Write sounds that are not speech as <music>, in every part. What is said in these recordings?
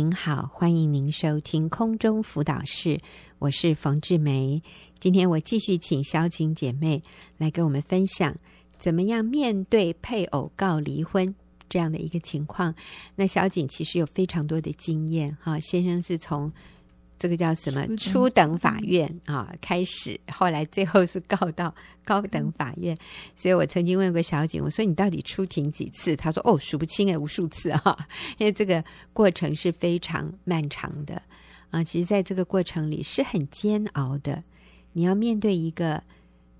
您好，欢迎您收听空中辅导室，我是冯志梅。今天我继续请小景姐妹来跟我们分享，怎么样面对配偶告离婚这样的一个情况。那小景其实有非常多的经验，哈，先生是从。这个叫什么？初等法院啊，开始，后来最后是告到高等法院。所以我曾经问过小景，我说你到底出庭几次？他说哦，数不清哎，无数次啊。<laughs> 因为这个过程是非常漫长的啊。其实，在这个过程里是很煎熬的。你要面对一个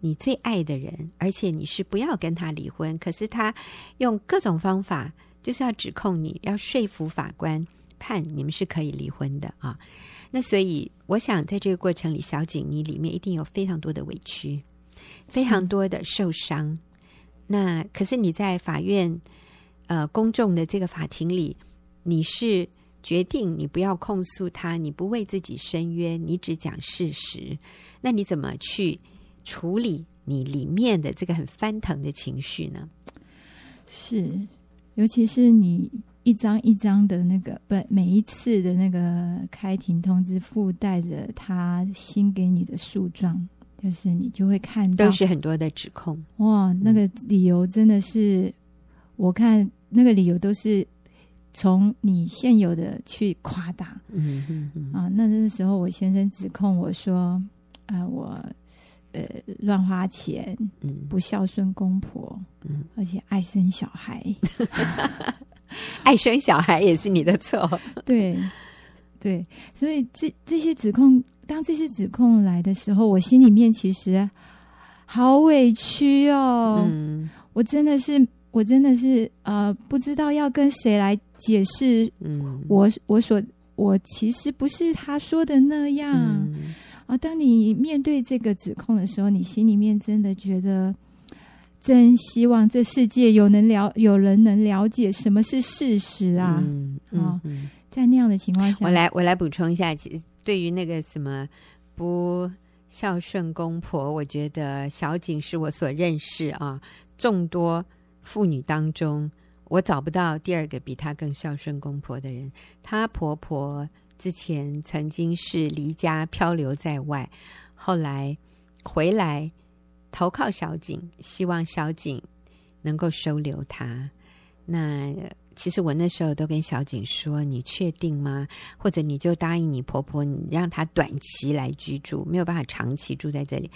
你最爱的人，而且你是不要跟他离婚，可是他用各种方法就是要指控你，要说服法官判你们是可以离婚的啊。那所以，我想在这个过程里，小景你里面一定有非常多的委屈，非常多的受伤。那可是你在法院，呃，公众的这个法庭里，你是决定你不要控诉他，你不为自己申冤，你只讲事实。那你怎么去处理你里面的这个很翻腾的情绪呢？是，尤其是你。一张一张的那个不，每一次的那个开庭通知附带着他新给你的诉状，就是你就会看到都是很多的指控。哇，那个理由真的是，嗯、我看那个理由都是从你现有的去夸大。嗯嗯嗯啊，那那时候我先生指控我说，啊、呃，我呃乱花钱，嗯，不孝顺公婆，嗯，而且爱生小孩。<laughs> <laughs> 爱生小孩也是你的错，<laughs> 对，对，所以这这些指控，当这些指控来的时候，我心里面其实好委屈哦。嗯，我真的是，我真的是，呃，不知道要跟谁来解释。嗯，我我所我其实不是他说的那样。嗯，啊，当你面对这个指控的时候，你心里面真的觉得。真希望这世界有能了有人能了解什么是事实啊！嗯嗯、哦，在那样的情况下，我来我来补充一下，对于那个什么不孝顺公婆，我觉得小景是我所认识啊众多妇女当中，我找不到第二个比她更孝顺公婆的人。她婆婆之前曾经是离家漂流在外，后来回来。投靠小景，希望小景能够收留他。那其实我那时候都跟小景说：“你确定吗？或者你就答应你婆婆，你让她短期来居住，没有办法长期住在这里。”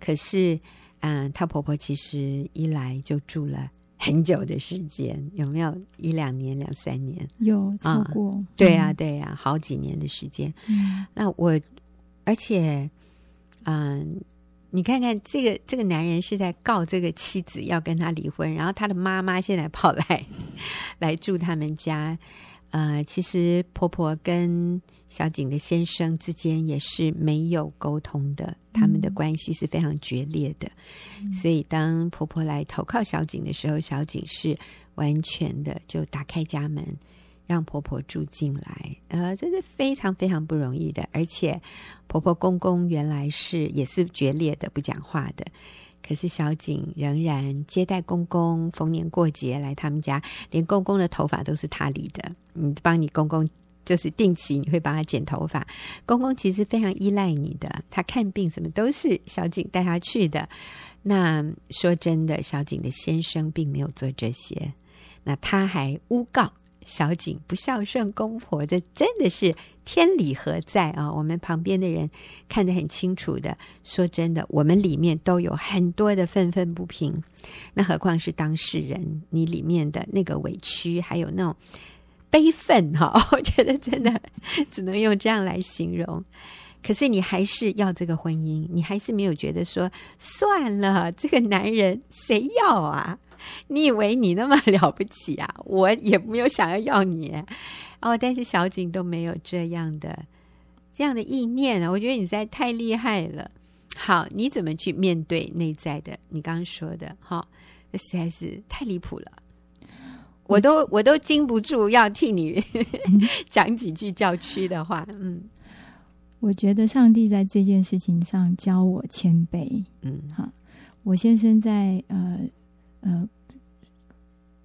可是，嗯，她婆婆其实一来就住了很久的时间，有没有一两年、两三年？有超过？嗯、对呀、啊，对呀、啊，好几年的时间。嗯，那我而且，嗯。你看看这个这个男人是在告这个妻子要跟他离婚，然后他的妈妈现在跑来 <laughs> 来住他们家。呃，其实婆婆跟小景的先生之间也是没有沟通的，他们的关系是非常决裂的。嗯。所以当婆婆来投靠小景的时候，小景是完全的就打开家门。让婆婆住进来，呃，这是非常非常不容易的。而且，婆婆公公原来是也是决裂的，不讲话的。可是小景仍然接待公公，逢年过节来他们家，连公公的头发都是他理的。你帮你公公，就是定期你会帮他剪头发。公公其实非常依赖你的，他看病什么都是小景带他去的。那说真的，小景的先生并没有做这些，那他还诬告。小景不孝顺公婆，这真的是天理何在啊？我们旁边的人看得很清楚的。说真的，我们里面都有很多的愤愤不平，那何况是当事人？你里面的那个委屈，还有那种悲愤，哈，<laughs> 我觉得真的只能用这样来形容。可是你还是要这个婚姻，你还是没有觉得说算了，这个男人谁要啊？你以为你那么 <laughs> 了不起啊？我也没有想要要你哦，但是小景都没有这样的这样的意念啊！我觉得你实在太厉害了。好，你怎么去面对内在的？你刚刚说的，哈、哦，这实在是太离谱了。我都我都禁不住要替你 <laughs> 讲几句教区的话。嗯，<laughs> 我觉得上帝在这件事情上教我谦卑。嗯，哈，我先生在呃。呃，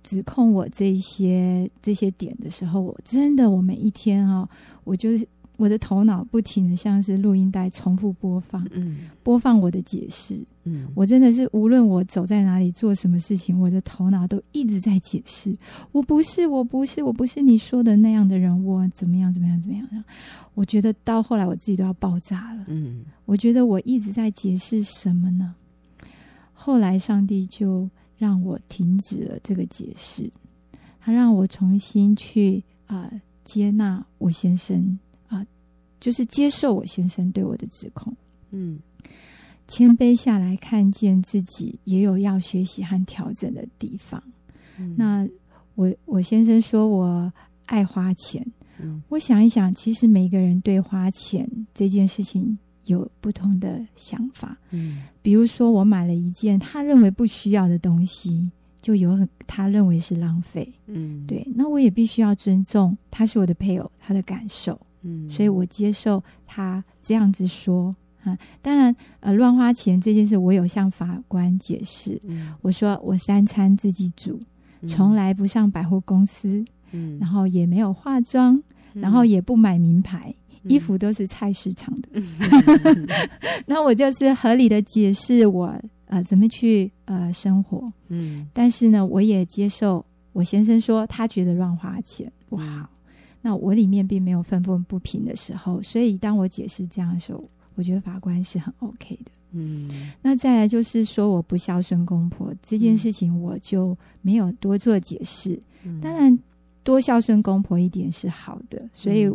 指控我这些这些点的时候，我真的我每一天啊，我就是。我的头脑不停的像是录音带重复播放，嗯，播放我的解释，嗯，我真的是无论我走在哪里做什么事情，我的头脑都一直在解释，我不是，我不是，我不是你说的那样的人，我怎么样怎么样怎么样？我觉得到后来我自己都要爆炸了，嗯，我觉得我一直在解释什么呢？后来上帝就让我停止了这个解释，他让我重新去啊、呃、接纳我先生啊。就是接受我先生对我的指控，嗯，谦卑下来，看见自己也有要学习和调整的地方。嗯、那我我先生说我爱花钱，嗯，我想一想，其实每个人对花钱这件事情有不同的想法，嗯，比如说我买了一件他认为不需要的东西，就有很他认为是浪费，嗯，对，那我也必须要尊重他是我的配偶，他的感受。嗯，所以我接受他这样子说啊。当然，呃，乱花钱这件事，我有向法官解释。嗯，我说我三餐自己煮，从来不上百货公司，嗯，然后也没有化妆，嗯，然后也不买名牌，嗯，衣服都是菜市场的。嗯，<laughs> <laughs> 那我就是合理的解释我呃怎么去呃生活。嗯，但是呢，我也接受我先生说他觉得乱花钱不好。那我里面并没有愤愤不平的时候，所以当我解释这样的时候，我觉得法官是很 OK 的。嗯，那再来就是说我不孝顺公婆这件事情，我就没有多做解释。嗯，当然，多孝顺公婆一点是好的，所以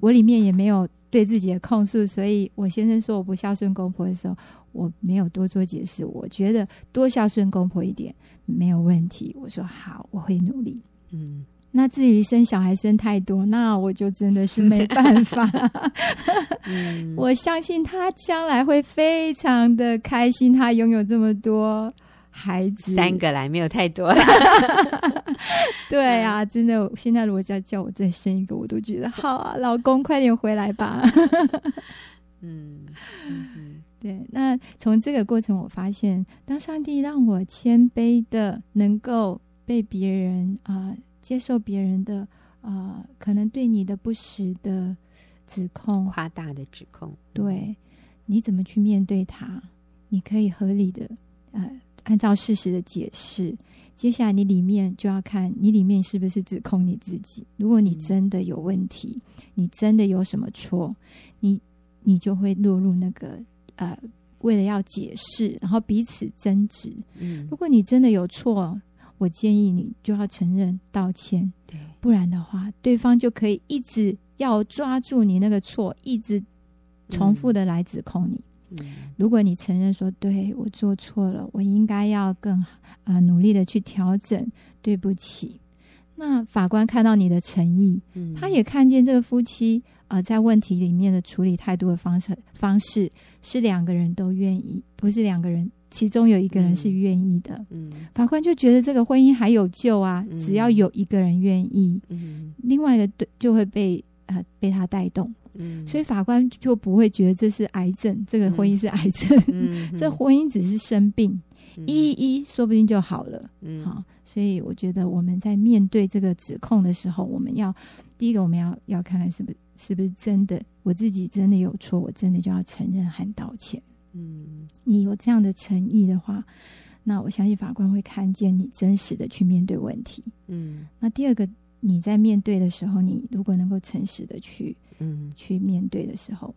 我里面也没有对自己的控诉。所以我先生说我不孝顺公婆的时候，我没有多做解释。我觉得多孝顺公婆一点没有问题。我说好，我会努力。嗯。那至于生小孩生太多，那我就真的是没办法。嗯、<laughs> 我相信他将来会非常的开心，他拥有这么多孩子，三个来没有太多了。<laughs> 对啊，真的，现在如果再叫我再生一个，我都觉得好啊，老公快点回来吧。<laughs> 嗯，嗯对。那从这个过程，我发现，当上帝让我谦卑的能够被别人啊。呃接受别人的啊、呃，可能对你的不实的指控、夸大的指控，对，你怎么去面对他？你可以合理的呃，按照事实的解释。接下来你里面就要看你里面是不是指控你自己。如果你真的有问题，嗯、你真的有什么错，你你就会落入那个呃，为了要解释，然后彼此争执。嗯，如果你真的有错。我建议你就要承认道歉，对，不然的话，对方就可以一直要抓住你那个错，一直重复的来指控你。嗯，如果你承认说，对，我做错了，我应该要更呃努力的去调整，对不起。那法官看到你的诚意，嗯，他也看见这个夫妻啊，呃，在问题里面的处理态度的方式方式是两个人都愿意，不是两个人。其中有一个人是愿意的，嗯，法官就觉得这个婚姻还有救啊，嗯，只要有一个人愿意，嗯，另外一个对就会被呃被他带动，嗯，所以法官就不会觉得这是癌症，这个婚姻是癌症，嗯，<laughs> 这婚姻只是生病，医一医说不定就好了，嗯，好，所以我觉得我们在面对这个指控的时候，我们要第一个我们要要看看是不是是不是真的，我自己真的有错，我真的就要承认和道歉。嗯，你有这样的诚意的话，那我相信法官会看见你真实的去面对问题。嗯，那第二个，你在面对的时候，你如果能够诚实的去，嗯，去面对的时候，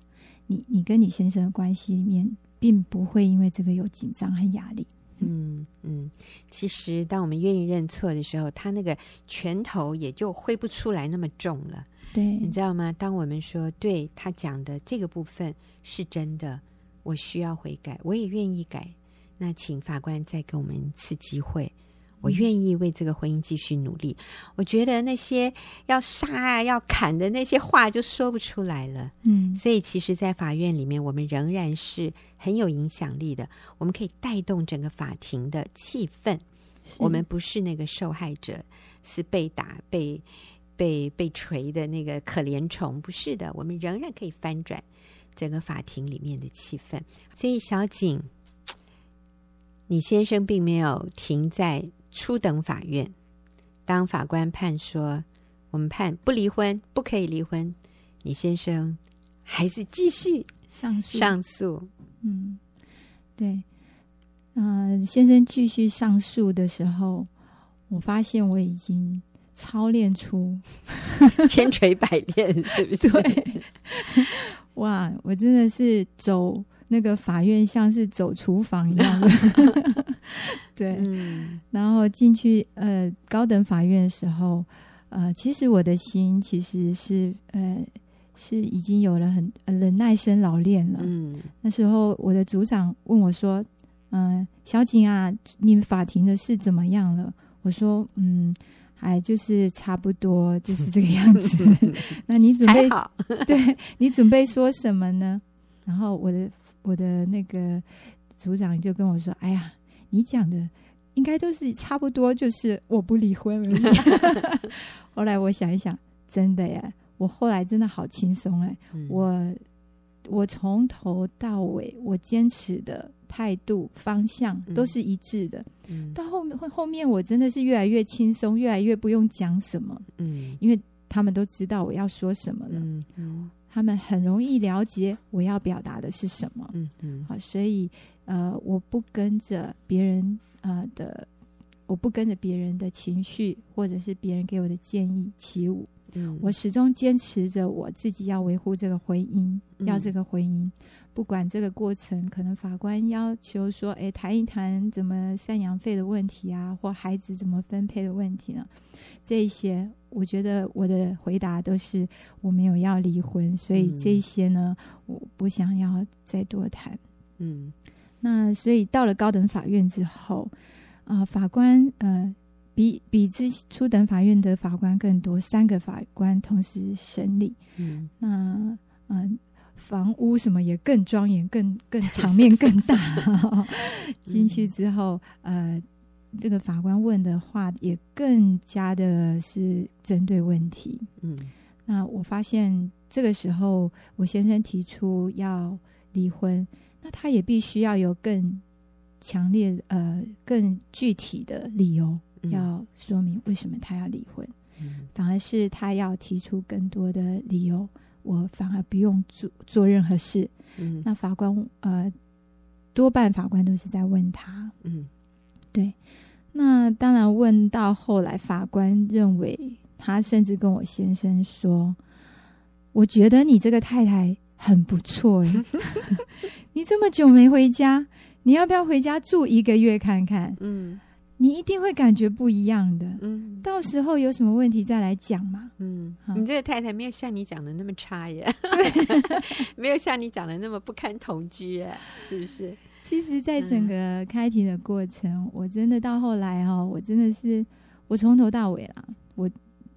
你你跟你先生的关系里面，并不会因为这个有紧张和压力。嗯嗯，其实当我们愿意认错的时候，他那个拳头也就挥不出来那么重了。对，你知道吗？当我们说对他讲的这个部分是真的。我需要悔改，我也愿意改。那请法官再给我们一次机会，我愿意为这个婚姻继续努力。我觉得那些要杀啊、要砍的那些话就说不出来了。嗯，所以其实，在法院里面，我们仍然是很有影响力的。我们可以带动整个法庭的气氛。我们不是那个受害者，是被打、被被被锤的那个可怜虫，不是的。我们仍然可以翻转。整个法庭里面的气氛，所以小景，你先生并没有停在初等法院，当法官判说我们判不离婚，不可以离婚，你先生还是继续上诉上诉。嗯，对，嗯、呃，先生继续上诉的时候，我发现我已经操练出 <laughs> 千锤百炼，是不是？<laughs> 对，哇，我真的是走那个法院，像是走厨房一样的。<laughs> 对，嗯、然后进去呃高等法院的时候，呃，其实我的心其实是呃。是已经有了很忍耐生老练了。嗯，那时候我的组长问我说：“嗯、呃，小景啊，你们法庭的事怎么样了？”我说：“嗯，还就是差不多，就是这个样子。<laughs> 那你准备好？对，你准备说什么呢？”然后我的我的那个组长就跟我说：“哎呀，你讲的应该都是差不多，就是我不离婚而已。<laughs> ”后来我想一想，真的耶。我后来真的好轻松哎，嗯、我我从头到尾我坚持的态度方向都是一致的，嗯、到后面后面我真的是越来越轻松，越来越不用讲什么，嗯，因为他们都知道我要说什么了，嗯嗯、他们很容易了解我要表达的是什么，嗯嗯，好，所以呃，我不跟着别人呃的，我不跟着别人的情绪或者是别人给我的建议起舞。嗯、我始终坚持着我自己要维护这个婚姻，嗯、要这个婚姻，不管这个过程，可能法官要求说，哎，谈一谈怎么赡养费的问题啊，或孩子怎么分配的问题呢？这一些，我觉得我的回答都是我没有要离婚，所以这些呢，嗯、我不想要再多谈。嗯，那所以到了高等法院之后，啊、呃，法官，呃。比比之初等法院的法官更多，三个法官同时审理。嗯，那嗯、呃，房屋什么也更庄严，更更场面更大。<laughs> 进去之后，呃，这个法官问的话也更加的是针对问题。嗯，那我发现这个时候，我先生提出要离婚，那他也必须要有更强烈、呃，更具体的理由。要说明为什么他要离婚，嗯、反而是他要提出更多的理由，我反而不用做做任何事。嗯、那法官呃，多半法官都是在问他，嗯，对。那当然问到后来，法官认为他甚至跟我先生说：“我觉得你这个太太很不错，<laughs> 你这么久没回家，你要不要回家住一个月看看？”嗯。你一定会感觉不一样的，嗯，到时候有什么问题再来讲嘛，嗯，你这个太太没有像你讲的那么差耶，对，<laughs> 没有像你讲的那么不堪同居耶，是不是？其实，在整个开庭的过程，嗯、我真的到后来哦，我真的是我从头到尾啦，我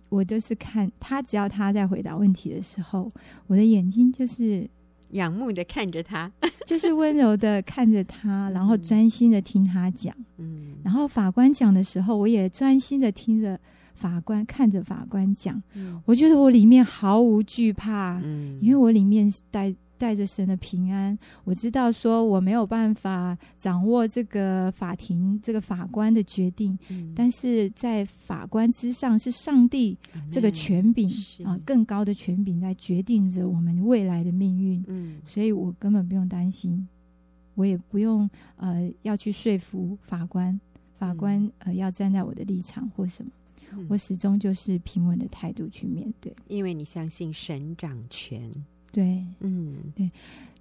我就是看他，只要他在回答问题的时候，我的眼睛就是。仰慕的看着他，<laughs> 就是温柔的看着他，然后专心的听他讲。嗯，然后法官讲的时候，我也专心的听着法官，看着法官讲。嗯，我觉得我里面毫无惧怕，嗯，因为我里面带。带着神的平安，我知道说我没有办法掌握这个法庭这个法官的决定，嗯、但是在法官之上是上帝这个权柄啊，更高的权柄在决定着我们未来的命运。嗯，所以我根本不用担心，我也不用呃要去说服法官，法官呃要站在我的立场或什么，嗯、我始终就是平稳的态度去面对，因为你相信神掌权。对，嗯，对，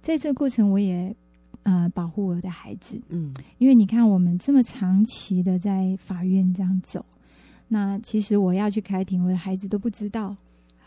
在这个过程，我也呃保护我的孩子，嗯，因为你看，我们这么长期的在法院这样走，那其实我要去开庭，我的孩子都不知道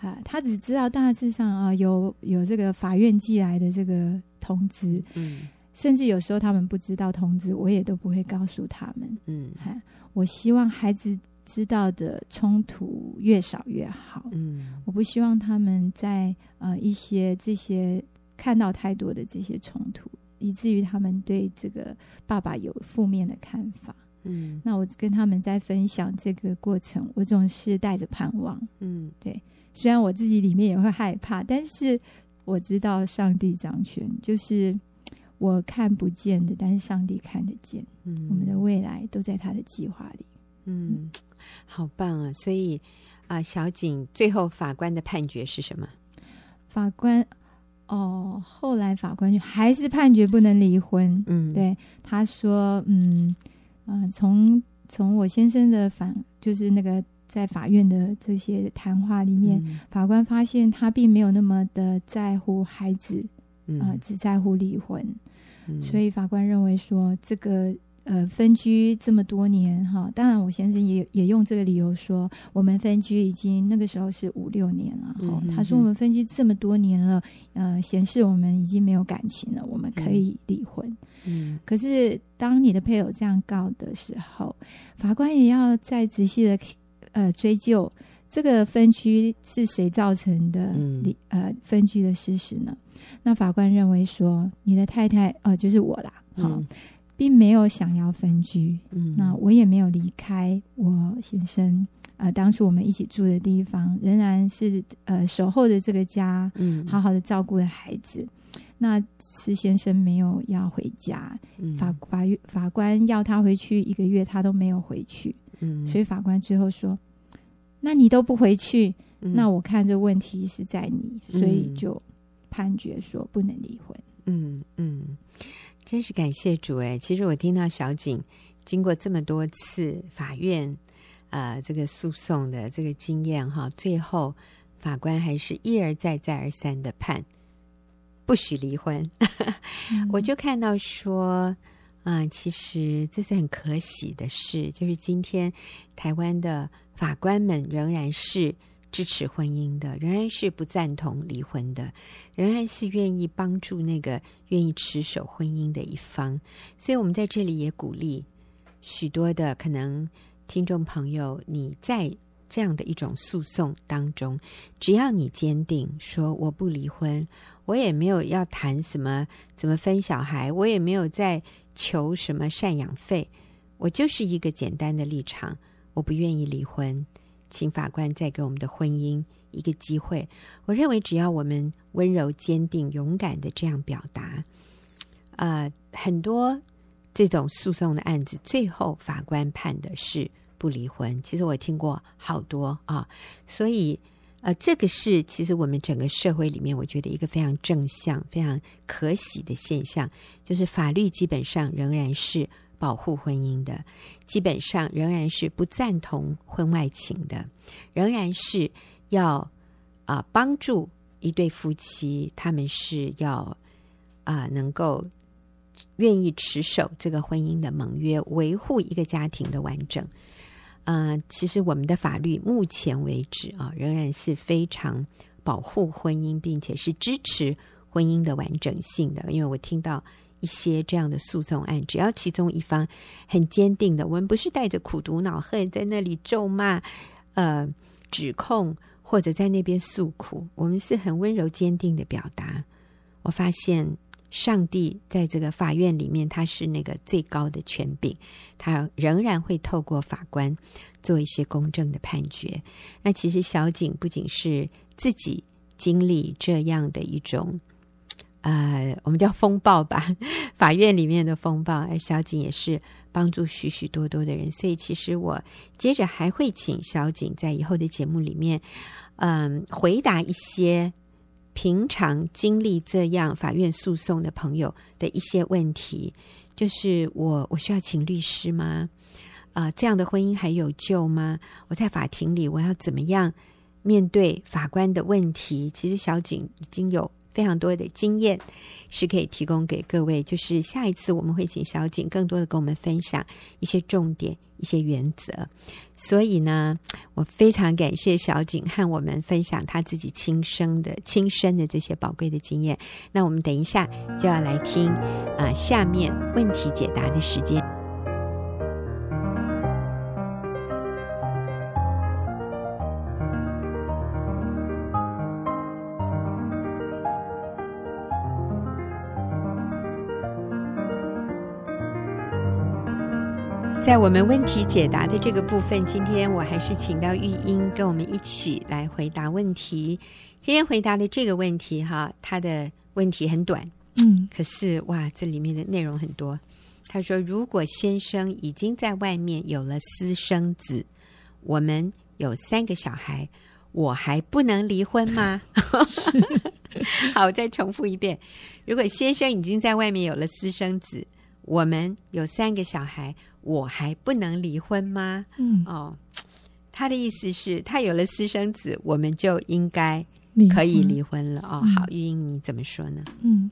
啊，他只知道大致上啊有有这个法院寄来的这个通知，嗯，甚至有时候他们不知道通知，我也都不会告诉他们，嗯，哈，我希望孩子。知道的冲突越少越好。嗯，我不希望他们在呃一些这些看到太多的这些冲突，以至于他们对这个爸爸有负面的看法。嗯，那我跟他们在分享这个过程，我总是带着盼望。嗯，对，虽然我自己里面也会害怕，但是我知道上帝掌权，就是我看不见的，但是上帝看得见。嗯，我们的未来都在他的计划里。嗯，好棒啊！所以啊，小景最后法官的判决是什么？法官哦，后来法官就还是判决不能离婚。嗯，对，他说，嗯啊、呃，从从我先生的反，就是那个在法院的这些谈话里面，嗯、法官发现他并没有那么的在乎孩子，啊、呃，只在乎离婚。嗯、所以法官认为说这个。呃，分居这么多年哈，当然我先生也也用这个理由说，我们分居已经那个时候是五六年了哈。他说我们分居这么多年了，呃，显示我们已经没有感情了，我们可以离婚。嗯，可是当你的配偶这样告的时候，法官也要再仔细的呃追究这个分居是谁造成的，离、嗯、呃分居的事实呢？那法官认为说，你的太太呃就是我啦，好。嗯并没有想要分居，嗯，那我也没有离开我先生，呃，当初我们一起住的地方，仍然是呃守候着这个家，嗯，好好的照顾着孩子。那施先生没有要回家，嗯、法法法官要他回去一个月，他都没有回去，嗯，所以法官最后说，那你都不回去，嗯、那我看这问题是在你，所以就判决说不能离婚，嗯嗯。嗯真是感谢主哎！其实我听到小景经过这么多次法院呃这个诉讼的这个经验哈，最后法官还是一而再再而三的判不许离婚。嗯、<laughs> 我就看到说啊、呃，其实这是很可喜的事，就是今天台湾的法官们仍然是。支持婚姻的，仍然是不赞同离婚的，仍然是愿意帮助那个愿意持守婚姻的一方。所以，我们在这里也鼓励许多的可能听众朋友，你在这样的一种诉讼当中，只要你坚定说我不离婚，我也没有要谈什么怎么分小孩，我也没有在求什么赡养费，我就是一个简单的立场，我不愿意离婚。请法官再给我们的婚姻一个机会。我认为，只要我们温柔、坚定、勇敢的这样表达，呃，很多这种诉讼的案子，最后法官判的是不离婚。其实我听过好多啊，所以呃，这个是其实我们整个社会里面，我觉得一个非常正向、非常可喜的现象，就是法律基本上仍然是。保护婚姻的，基本上仍然是不赞同婚外情的，仍然是要啊、帮助一对夫妻，他们是要啊、能够愿意持守这个婚姻的盟约，维护一个家庭的完整。啊、其实我们的法律目前为止啊，仍然是非常保护婚姻，并且是支持婚姻的完整性的。因为我听到。一些这样的诉讼案，只要其中一方很坚定的，我们不是带着苦毒恼恨在那里咒骂、呃指控，或者在那边诉苦，我们是很温柔坚定的表达。我发现上帝在这个法院里面，他是那个最高的权柄，他仍然会透过法官做一些公正的判决。那其实小景不仅是自己经历这样的一种。呃，我们叫风暴吧，<laughs> 法院里面的风暴，而小景也是帮助许许多多的人，所以其实我接着还会请小景在以后的节目里面，嗯、回答一些平常经历这样法院诉讼的朋友的一些问题，就是我我需要请律师吗？啊、这样的婚姻还有救吗？我在法庭里我要怎么样面对法官的问题？其实小景已经有。非常多的经验是可以提供给各位，就是下一次我们会请小景更多的跟我们分享一些重点、一些原则。所以呢，我非常感谢小景和我们分享他自己亲身的、亲身的这些宝贵的经验。那我们等一下就要来听啊、下面问题解答的时间。在我们问题解答的这个部分，今天我还是请到玉英跟我们一起来回答问题。今天回答的这个问题，哈，他的问题很短，嗯，可是哇，这里面的内容很多。他说：“如果先生已经在外面有了私生子，我们有三个小孩，我还不能离婚吗？” <laughs> <laughs> 好，我再重复一遍：如果先生已经在外面有了私生子，我们有三个小孩，我还不能离婚吗？嗯，哦，他的意思是，他有了私生子，我们就应该可以离婚了。哦，好，玉英你怎么说呢？嗯。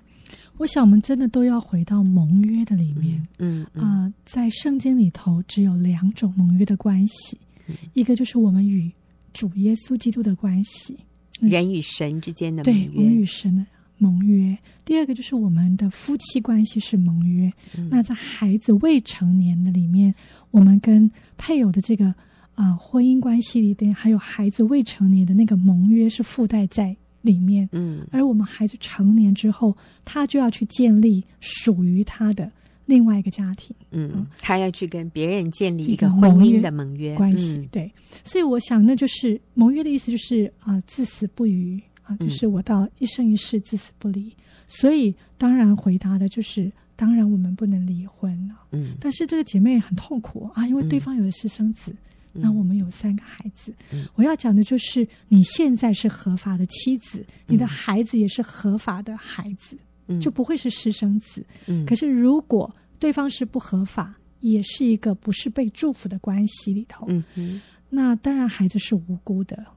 我想，我们真的都要回到盟约的里面。嗯啊、嗯呃，在圣经里头，只有两种盟约的关系，嗯、一个就是我们与主耶稣基督的关系，人与神之间的盟约，对，我们与神的盟约。第二个就是我们的夫妻关系是盟约。嗯、那在孩子未成年的里面，我们跟配偶的这个啊、呃、婚姻关系里边，还有孩子未成年的那个盟约是附带在。里面，嗯，而我们孩子成年之后，他就要去建立属于他的另外一个家庭，嗯，他要去跟别人建立一个婚姻的盟约关系，嗯、对。所以我想，那就是盟约的意思，就是啊、呃，至死不渝啊，就是我到一生一世至死不离。嗯、所以当然回答的就是，当然我们不能离婚了，嗯。但是这个姐妹很痛苦啊，因为对方有了私生子。嗯那我们有三个孩子，嗯、我要讲的就是你现在是合法的妻子，嗯、你的孩子也是合法的孩子，嗯、就不会是私生子。嗯、可是如果对方是不合法，也是一个不是被祝福的关系里头，嗯嗯、那当然孩子是无辜的啊。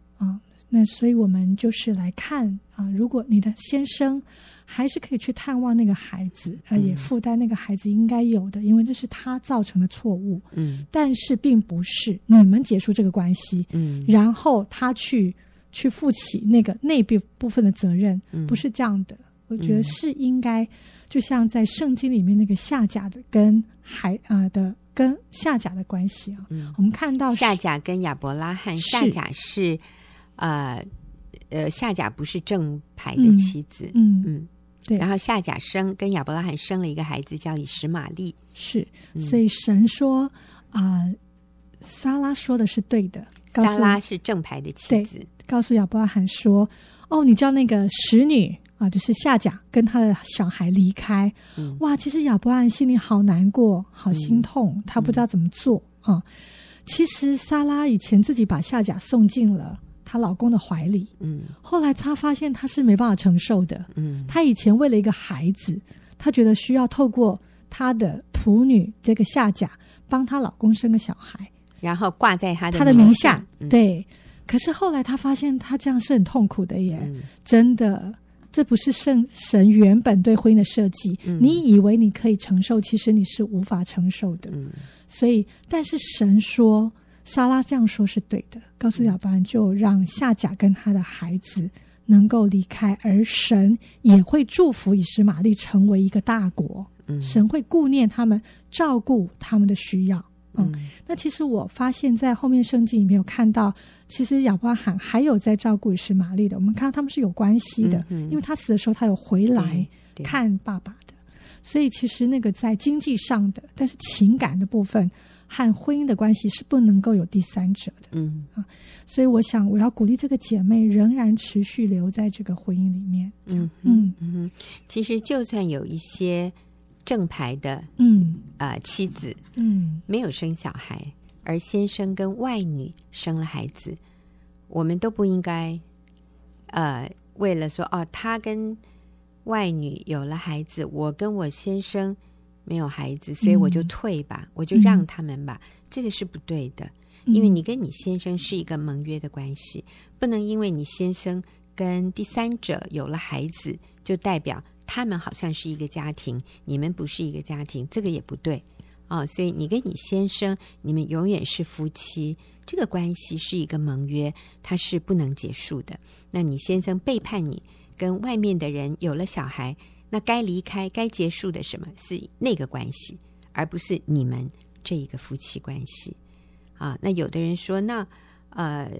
那所以我们就是来看啊，如果你的先生。还是可以去探望那个孩子，呃，也负担那个孩子应该有的，嗯、因为这是他造成的错误。嗯，但是并不是你们结束这个关系，嗯，然后他去去负起那个那部部分的责任，嗯、不是这样的。我觉得是应该，就像在圣经里面那个下甲的跟孩啊、呃、的跟下甲的关系啊，嗯、我们看到下甲跟亚伯拉罕，下甲是呃呃夏甲不是正牌的妻子，嗯嗯。嗯对，然后夏甲生跟亚伯拉罕生了一个孩子，叫以实玛利。是，所以神说啊、呃，撒拉说的是对的。撒拉是正牌的妻子，告诉亚伯拉罕说：“哦，你叫那个使女啊，就是夏甲跟他的小孩离开。嗯、哇，其实亚伯拉罕心里好难过，好心痛，嗯、他不知道怎么做、嗯、啊。其实撒拉以前自己把夏甲送进了。”她老公的怀里，嗯，后来她发现她是没办法承受的，嗯，她以前为了一个孩子，她觉得需要透过她的仆女这个下甲帮她老公生个小孩，然后挂在她的她的名下，嗯、对。可是后来她发现她这样是很痛苦的耶，嗯、真的，这不是圣神原本对婚姻的设计。嗯、你以为你可以承受，其实你是无法承受的。嗯，所以，但是神说。撒拉这样说是对的，告诉亚伯兰，就让夏甲跟他的孩子能够离开，而神也会祝福以实玛利成为一个大国。嗯，神会顾念他们，照顾他们的需要。嗯，嗯，那其实我发现，在后面圣经里面有看到，其实亚伯拉罕还有在照顾以实玛利的。我们看到他们是有关系的，嗯嗯，因为他死的时候，他有回来看爸爸的，所以其实那个在经济上的，但是情感的部分。和婚姻的关系是不能够有第三者的，嗯。啊，所以我想我要鼓励这个姐妹仍然持续留在这个婚姻里面，嗯嗯。嗯，其实就算有一些正牌的，嗯。啊、呃、妻子，嗯，没有生小孩，而先生跟外女生了孩子，我们都不应该，呃，为了说哦，他跟外女有了孩子，我跟我先生。没有孩子，所以我就退吧，嗯、我就让他们吧。嗯、这个是不对的，因为你跟你先生是一个盟约的关系，不能因为你先生跟第三者有了孩子，就代表他们好像是一个家庭，你们不是一个家庭，这个也不对啊、哦。所以你跟你先生，你们永远是夫妻，这个关系是一个盟约，它是不能结束的。那你先生背叛你，跟外面的人有了小孩。那该离开、该结束的什么是那个关系，而不是你们这一个夫妻关系啊？那有的人说，那呃，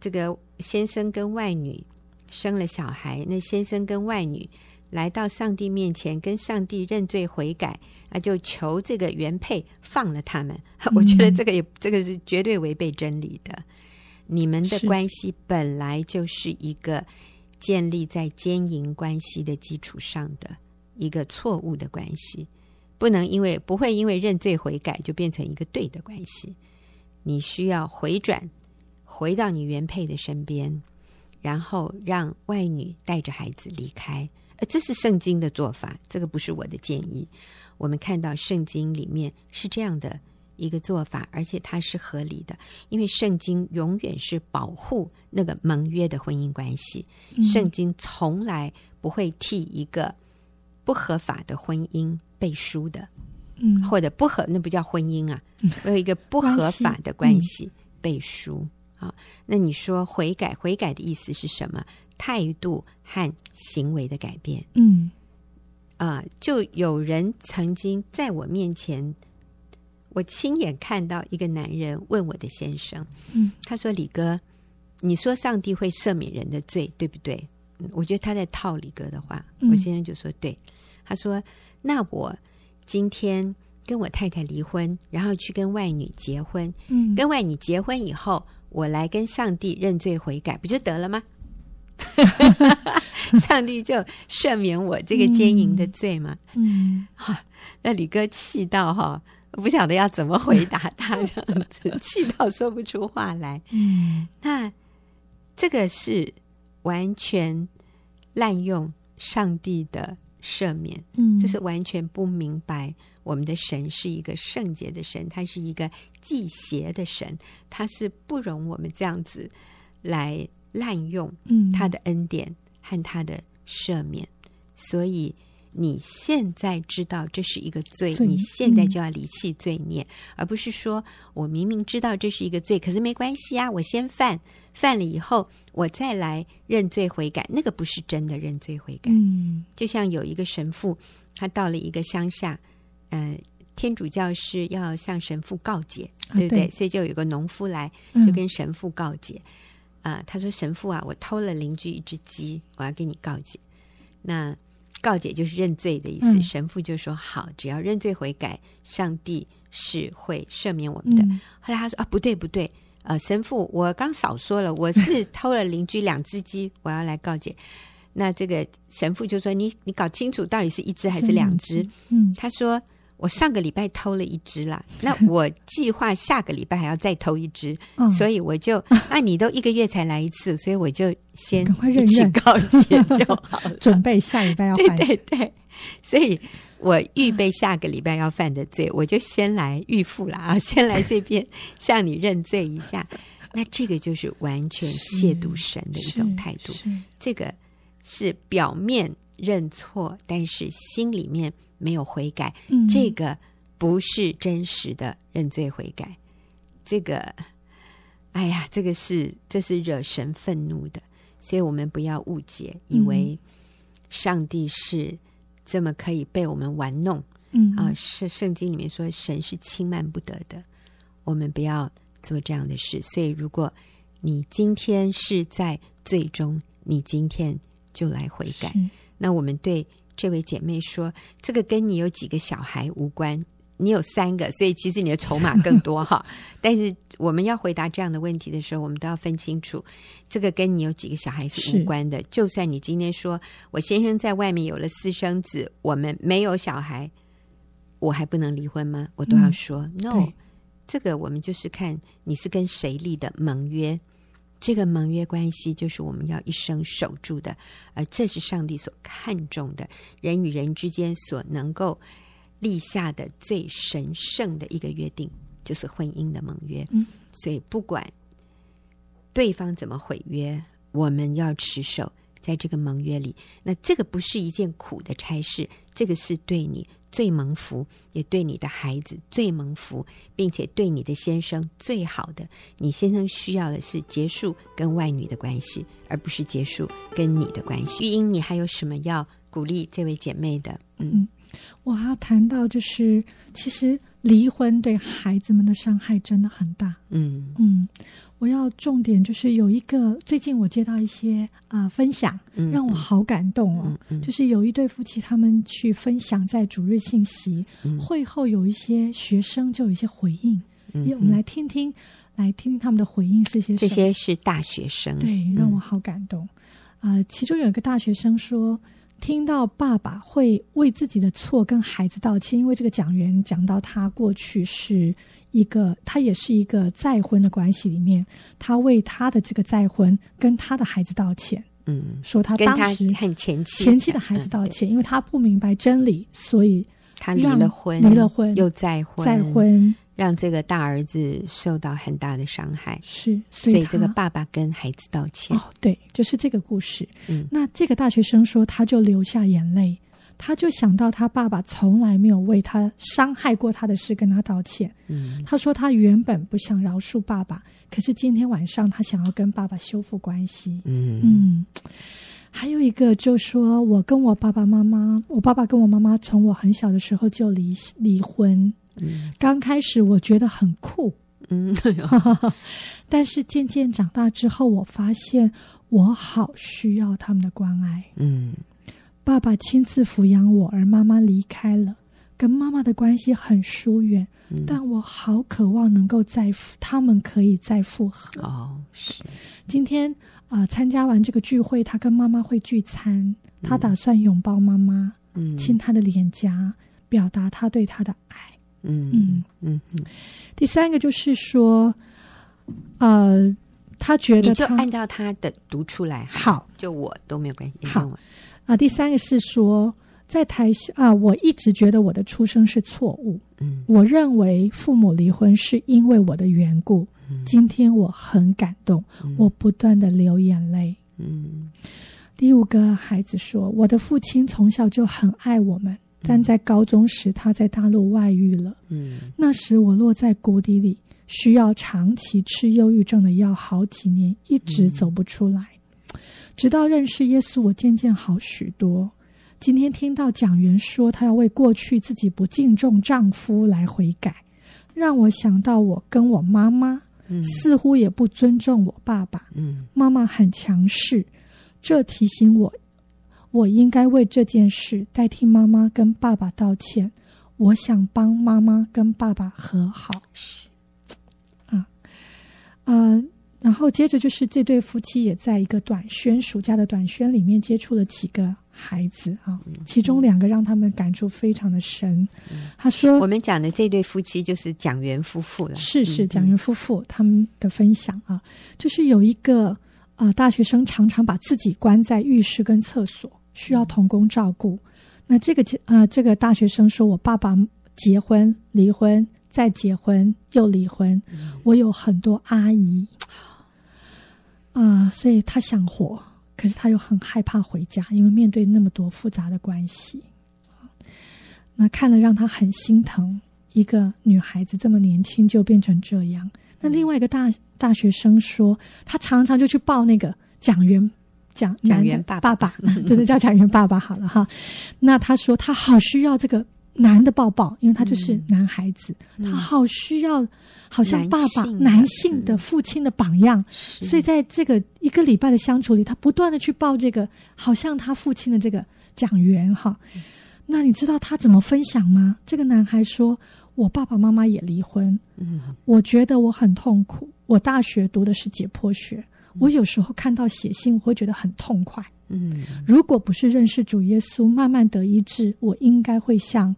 这个先生跟外女生了小孩，那先生跟外女来到上帝面前，跟上帝认罪悔改啊，就求这个原配放了他们。嗯、<laughs> 我觉得这个也这个是绝对违背真理的。你们的关系本来就是一个。建立在奸淫关系的基础上的一个错误的关系，不能因为不会因为认罪悔改就变成一个对的关系。你需要回转，回到你原配的身边，然后让外女带着孩子离开。呃，这是圣经的做法，这个不是我的建议。我们看到圣经里面是这样的一个做法，而且它是合理的，因为圣经永远是保护那个盟约的婚姻关系。圣经从来不会替一个不合法的婚姻背书的。嗯，或者不合，那不叫婚姻啊，有一个不合法的关系背书啊、嗯哦。那你说悔改，悔改的意思是什么？态度和行为的改变。嗯，啊、呃，就有人曾经在我面前，我亲眼看到一个男人问我的先生，嗯，他说：“李哥，你说上帝会赦免人的罪，对不对？”我觉得他在套李哥的话。我先生就说：“对。”他说：“那我。”今天跟我太太离婚，然后去跟外女结婚。嗯，跟外女结婚以后，我来跟上帝认罪悔改，不就得了吗？<laughs> 上帝就赦免我这个奸淫的罪嘛。嗯，哈、啊，那李哥气到哈，我不晓得要怎么回答他，<laughs> 这样子气到说不出话来。嗯，那这个是完全滥用上帝的。赦免，嗯，这是完全不明白。我们的神是一个圣洁的神，他是一个祭邪的神，他是不容我们这样子来滥用他的恩典和他的赦免。所以你现在知道这是一个罪，你现在就要离弃罪孽，而不是说我明明知道这是一个罪，可是没关系啊，我先犯。犯了以后，我再来认罪悔改，那个不是真的认罪悔改。嗯，就像有一个神父，他到了一个乡下，呃，天主教是要向神父告解，啊、对不对？所以就有个农夫来，就跟神父告解。啊、嗯呃，他说：“神父啊，我偷了邻居一只鸡，我要跟你告解。”那告解就是认罪的意思。嗯、神父就说：“好，只要认罪悔改，上帝是会赦免我们的。嗯”后来他说：“啊，不对，不对。”呃，神父，我刚少说了，我是偷了邻居两只鸡，我要来告解。那这个神父就说：“你你搞清楚，到底是一只还是两只？”嗯，他说：“我上个礼拜偷了一只啦，<laughs> 那我计划下个礼拜还要再偷一只，嗯、所以我就……那你都一个月才来一次，所以我就先一起告解就好了，<laughs> 准备下礼拜要犯。”对对对，所以。我预备下个礼拜要犯的罪，我就先来预付了啊！先来这边向你认罪一下。<laughs> 那这个就是完全亵渎神的一种态度。这个是表面认错，但是心里面没有悔改。嗯、这个不是真实的认罪悔改。这个，哎呀，这个是这是惹神愤怒的。所以我们不要误解，以为上帝是。这么可以被我们玩弄，嗯啊，圣圣经里面说神是轻慢不得的，我们不要做这样的事。所以，如果你今天是在最终，你今天就来悔改。那我们对这位姐妹说，这个跟你有几个小孩无关。你有三个，所以其实你的筹码更多哈。<laughs> 但是我们要回答这样的问题的时候，我们都要分清楚，这个跟你有几个小孩是无关的。就算你今天说我先生在外面有了私生子，我们没有小孩，我还不能离婚吗？我都要说、嗯、no。这个我们就是看你是跟谁立的盟约，这个盟约关系就是我们要一生守住的，而这是上帝所看重的，人与人之间所能够。立下的最神圣的一个约定，就是婚姻的盟约。嗯，所以不管对方怎么毁约，我们要持守在这个盟约里。那这个不是一件苦的差事，这个是对你最蒙福，也对你的孩子最蒙福，并且对你的先生最好的。你先生需要的是结束跟外女的关系，而不是结束跟你的关系。玉英，你还有什么要鼓励这位姐妹的？嗯。嗯我还要谈到，就是其实离婚对孩子们的伤害真的很大。嗯嗯，我要重点就是有一个，最近我接到一些啊、呃、分享，让我好感动哦。就是有一对夫妻，他们去分享在主日信息、嗯、会后，有一些学生就有一些回应，嗯、我们来听听，来听听他们的回应是些什么。这些是大学生，对，让我好感动。啊、其中有一个大学生说。听到爸爸会为自己的错跟孩子道歉，因为这个讲员讲到他过去是一个，他也是一个再婚的关系里面，他为他的这个再婚跟他的孩子道歉。嗯，说他当时很前妻。前妻的孩子道歉，嗯、因为他不明白真理，所以他离了婚，离了婚又再婚，再婚让这个大儿子受到很大的伤害。是，所以，所以这个爸爸跟孩子道歉。哦，对，就是这个故事。嗯，那这个大学生说，他就流下眼泪，他就想到他爸爸从来没有为他伤害过他的事跟他道歉。嗯，他说他原本不想饶恕爸爸。可是今天晚上，他想要跟爸爸修复关系。嗯嗯，还有一个就说，我跟我爸爸妈妈，我爸爸跟我妈妈从我很小的时候就离离婚。嗯，刚开始我觉得很酷。嗯，<laughs> 但是渐渐长大之后，我发现我好需要他们的关爱。嗯，爸爸亲自抚养我，而妈妈离开了。跟妈妈的关系很疏远，嗯、但我好渴望能够再他们可以再复合。哦，是。今天啊、呃，参加完这个聚会，他跟妈妈会聚餐，嗯、他打算拥抱妈妈，嗯，亲她的脸颊，表达他对她的爱。嗯嗯嗯嗯。第三个就是说，呃，他觉得他你就按照他的读出来，好，就我都没有关系。好啊、呃，第三个是说。在台下啊，我一直觉得我的出生是错误。嗯，我认为父母离婚是因为我的缘故。嗯，今天我很感动，嗯，我不断的流眼泪。嗯，第五个孩子说，我的父亲从小就很爱我们，但在高中时他在大陆外遇了。嗯，那时我落在谷底里，需要长期吃忧郁症的药，好几年一直走不出来。直到认识耶稣，我渐渐好许多。今天听到讲员说他要为过去自己不敬重丈夫来悔改，让我想到我跟我妈妈，嗯，似乎也不尊重我爸爸。嗯，妈妈很强势，这提醒我，我应该为这件事代替妈妈跟爸爸道歉。我想帮妈妈跟爸爸和好。是，啊，呃，然后接着就是这对夫妻也在一个短宣暑假的短宣里面接触了几个。孩子啊，其中两个让他们感触非常的深。嗯、他说：“我们讲的这对夫妻就是蒋元夫妇了，是是蒋元夫妇他们的分享啊，就是有一个啊、呃、大学生常常把自己关在浴室跟厕所，需要童工照顾。那这个啊、呃、这个大学生说：我爸爸结婚离婚再结婚又离婚，我有很多阿姨啊、呃，所以他想活。”可是他又很害怕回家，因为面对那么多复杂的关系，那看了让他很心疼。一个女孩子这么年轻就变成这样。那另外一个大大学生说，他常常就去抱那个讲员讲讲员爸爸，爸爸 <laughs> 真的叫讲员爸爸好了哈。那他说他好需要这个。男的抱抱，因为他就是男孩子，嗯、他好需要，好像爸爸男性，的父亲的榜样，嗯、所以在这个一个礼拜的相处里，他不断的去抱这个，好像他父亲的这个讲员哈。嗯、那你知道他怎么分享吗？这个男孩说：“我爸爸妈妈也离婚，嗯，我觉得我很痛苦。我大学读的是解剖学，嗯、我有时候看到写信，我会觉得很痛快。”嗯，如果不是认识主耶稣，慢慢得医治，我应该会像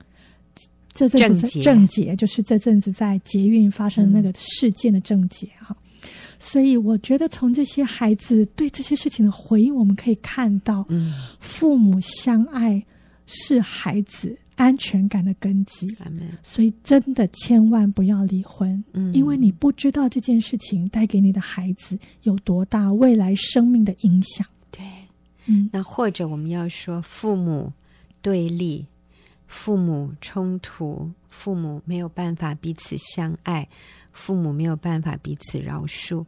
这阵子郑捷，就是这阵子在捷运发生那个事件的郑捷哈。嗯、所以我觉得从这些孩子对这些事情的回应，我们可以看到，嗯，父母相爱是孩子安全感的根基。嗯、所以真的千万不要离婚，嗯，因为你不知道这件事情带给你的孩子有多大未来生命的影响。对嗯，那或者我们要说，父母对立，父母冲突，父母没有办法彼此相爱，父母没有办法彼此饶恕，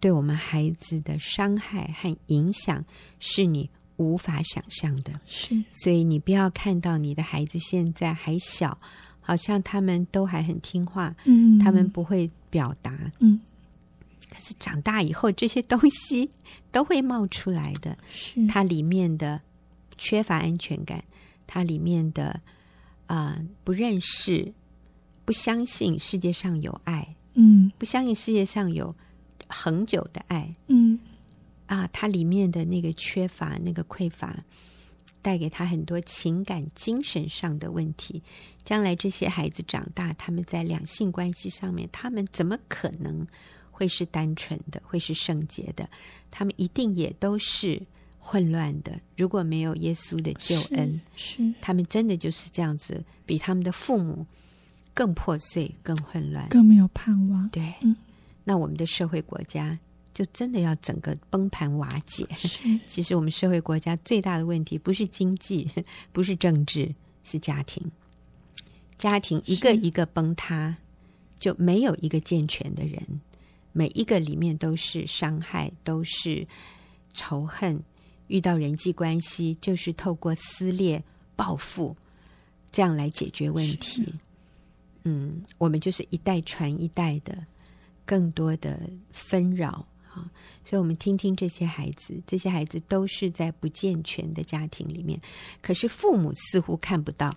对我们孩子的伤害和影响是你无法想象的。是，所以你不要看到你的孩子现在还小，好像他们都还很听话，嗯，他们不会表达，嗯。可是长大以后，这些东西 <laughs> 都会冒出来的。是它里面的缺乏安全感，它里面的啊、呃、不认识、不相信世界上有爱，嗯，不相信世界上有恒久的爱，嗯，啊，它里面的那个缺乏、那个匮乏，带给他很多情感、精神上的问题。将来这些孩子长大，他们在两性关系上面，他们怎么可能会是单纯的，会是圣洁的？他们一定也都是混乱的。如果没有耶稣的救恩，是，是他们真的就是这样子，比他们的父母更破碎、更混乱、更没有盼望。对，嗯，那我们的社会国家就真的要整个崩盘瓦解。<laughs> 其实我们社会国家最大的问题不是经济，<laughs> 不是政治，是家庭。家庭一个一个崩塌，就没有一个健全的人。每一个里面都是伤害，都是仇恨。遇到人际关系，就是透过撕裂、报复这样来解决问题。嗯，我们就是一代传一代的，更多的纷扰。所以，我们听听这些孩子，这些孩子都是在不健全的家庭里面，可是父母似乎看不到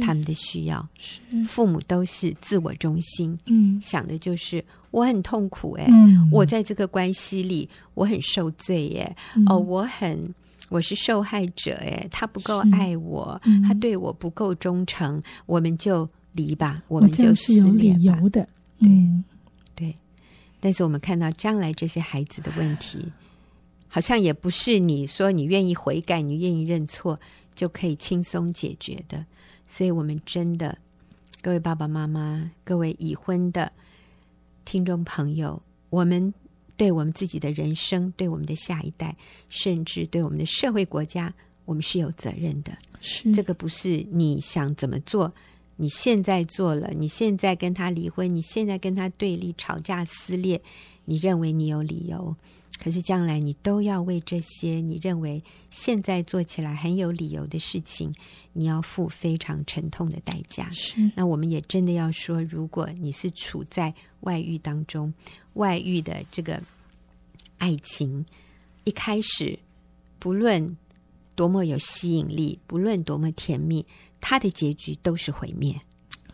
他们的需要，是。父母都是自我中心，嗯，想的就是我很痛苦，哎，嗯，我在这个关系里我很受罪，耶，嗯，哦，我很我是受害者，哎，他不够爱我，嗯，他。对我不够忠诚，我们就离吧，我们就这是有理由的，嗯。但是我们看到将来这些孩子的问题，好像也不是你说你愿意悔改、你愿意认错就可以轻松解决的。所以，我们真的，各位爸爸妈妈、各位已婚的听众朋友，我们对我们自己的人生、对我们的下一代，甚至对我们的社会国家，我们是有责任的。是这个不是你想怎么做。你现在做了，你现在跟他离婚，你现在跟他对立、吵架、撕裂，你认为你有理由，可是将来你都要为这些你认为现在做起来很有理由的事情，你要付非常沉痛的代价。是，那我们也真的要说，如果你是处在外遇当中，外遇的这个爱情一开始，不论多么有吸引力，不论多么甜蜜。他的结局都是毁灭，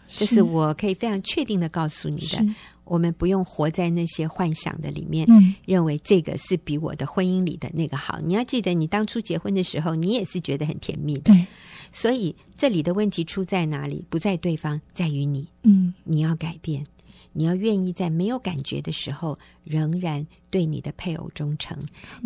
这是我可以非常确定的告诉你的。我们不用活在那些幻想的里面，嗯，认为这个是比我的婚姻里的那个好。你要记得，你当初结婚的时候，你也是觉得很甜蜜的。所以这里的问题出在哪里？不在对方，在于你。嗯，你要改变。你要愿意在没有感觉的时候，仍然对你的配偶忠诚；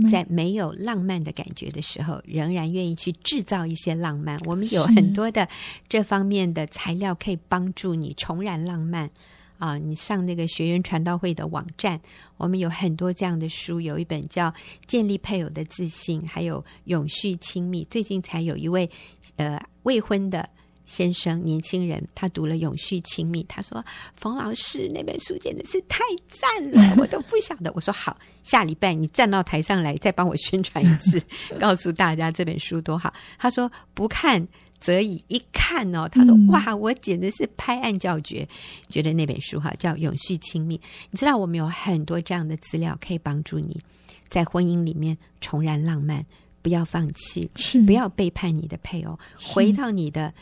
在没有浪漫的感觉的时候，仍然愿意去制造一些浪漫。我们有很多的这方面的材料可以帮助你重燃浪漫啊！你上那个学员传道会的网站，我们有很多这样的书，有一本叫《建立配偶的自信》，还有《永续亲密》。最近才有一位呃未婚的。先生，年轻人，他读了《永续亲密》，他说：“冯老师那本书简直是太赞了，<laughs> 我都不晓得。”我说：“好，下礼拜你站到台上来，再帮我宣传一次，<laughs> 告诉大家这本书多好。”他说：“不看则已，一看哦，他说：‘哇，我简直是拍案叫绝，觉得那本书哈叫《永续亲密》。’你知道，我们有很多这样的资料可以帮助你在婚姻里面重燃浪漫，不要放弃，是不要背叛你的配偶，回到你的。”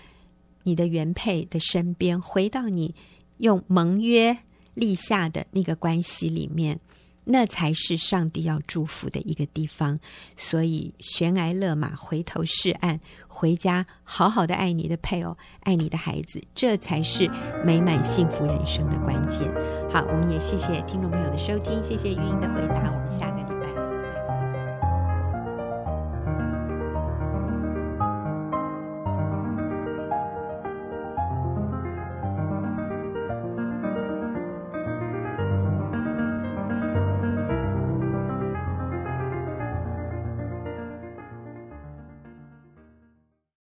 你的原配的身边，回到你用盟约立下的那个关系里面，那才是上帝要祝福的一个地方。所以悬崖勒马，回头是岸，回家好好的爱你的配偶，爱你的孩子，这才是美满幸福人生的关键。好，我们也谢谢听众朋友的收听，谢谢玉英的回答，我们下个礼拜。